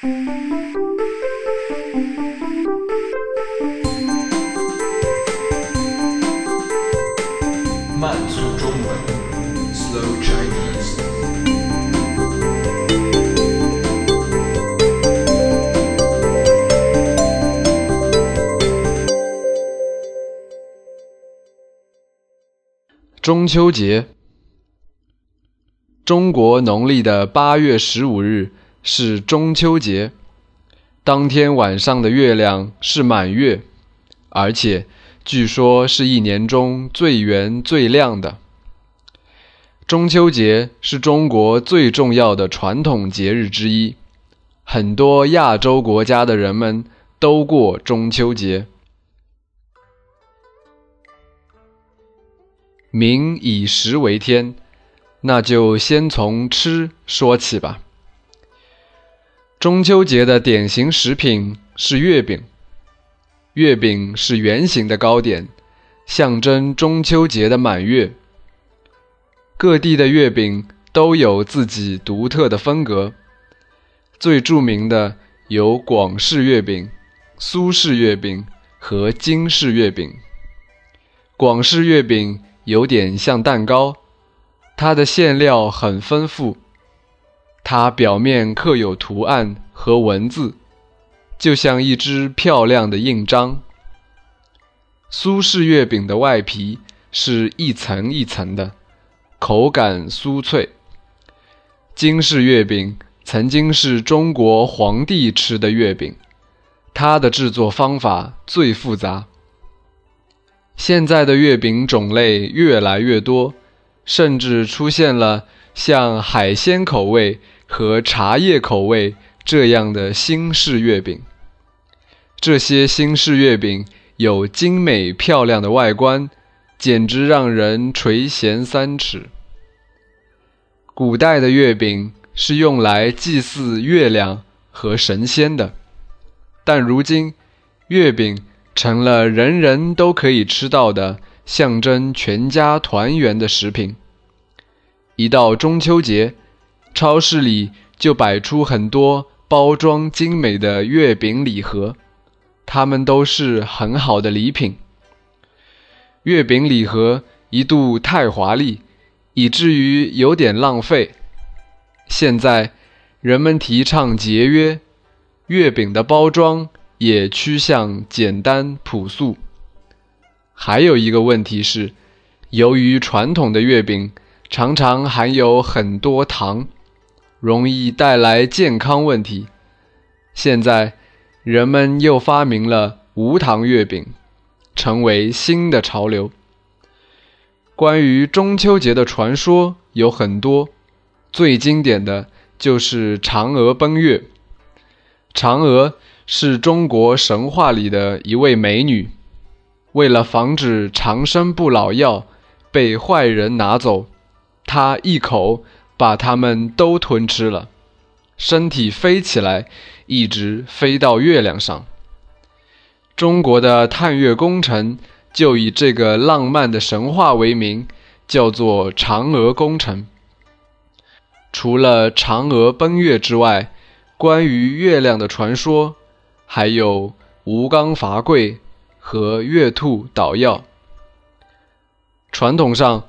慢速中文，Slow Chinese。中秋节，中国农历的八月十五日是中秋节。当天晚上的月亮是满月，而且据说是一年中最圆最亮的。中秋节是中国最重要的传统节日之一，很多亚洲国家的人们都过中秋节。民以食为天，那就先从吃说起吧。中秋节的典型食品是月饼，月饼是圆形的糕点，象征中秋节的满月。各地的月饼都有自己独特的风格，最著名的有广式月饼、苏式月饼和京式月饼。广式月饼。有点像蛋糕，它的馅料很丰富，它表面刻有图案和文字，就像一只漂亮的印章。苏式月饼的外皮是一层一层的，口感酥脆。京式月饼曾经是中国皇帝吃的月饼，它的制作方法最复杂。现在的月饼种类越来越多，甚至出现了像海鲜口味和茶叶口味这样的新式月饼。这些新式月饼有精美漂亮的外观，简直让人垂涎三尺。古代的月饼是用来祭祀月亮和神仙的，但如今月饼。成了人人都可以吃到的象征全家团圆的食品。一到中秋节，超市里就摆出很多包装精美的月饼礼盒，它们都是很好的礼品。月饼礼盒一度太华丽，以至于有点浪费。现在人们提倡节约，月饼的包装。也趋向简单朴素。还有一个问题是，由于传统的月饼常常含有很多糖，容易带来健康问题。现在，人们又发明了无糖月饼，成为新的潮流。关于中秋节的传说有很多，最经典的就是嫦娥奔月。嫦娥。是中国神话里的一位美女，为了防止长生不老药被坏人拿走，她一口把它们都吞吃了，身体飞起来，一直飞到月亮上。中国的探月工程就以这个浪漫的神话为名，叫做嫦娥工程。除了嫦娥奔月之外，关于月亮的传说。还有吴刚伐桂和月兔捣药。传统上，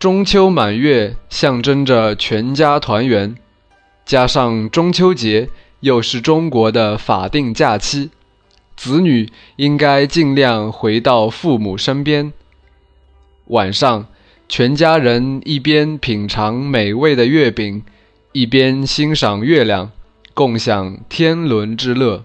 中秋满月象征着全家团圆，加上中秋节又是中国的法定假期，子女应该尽量回到父母身边。晚上，全家人一边品尝美味的月饼，一边欣赏月亮，共享天伦之乐。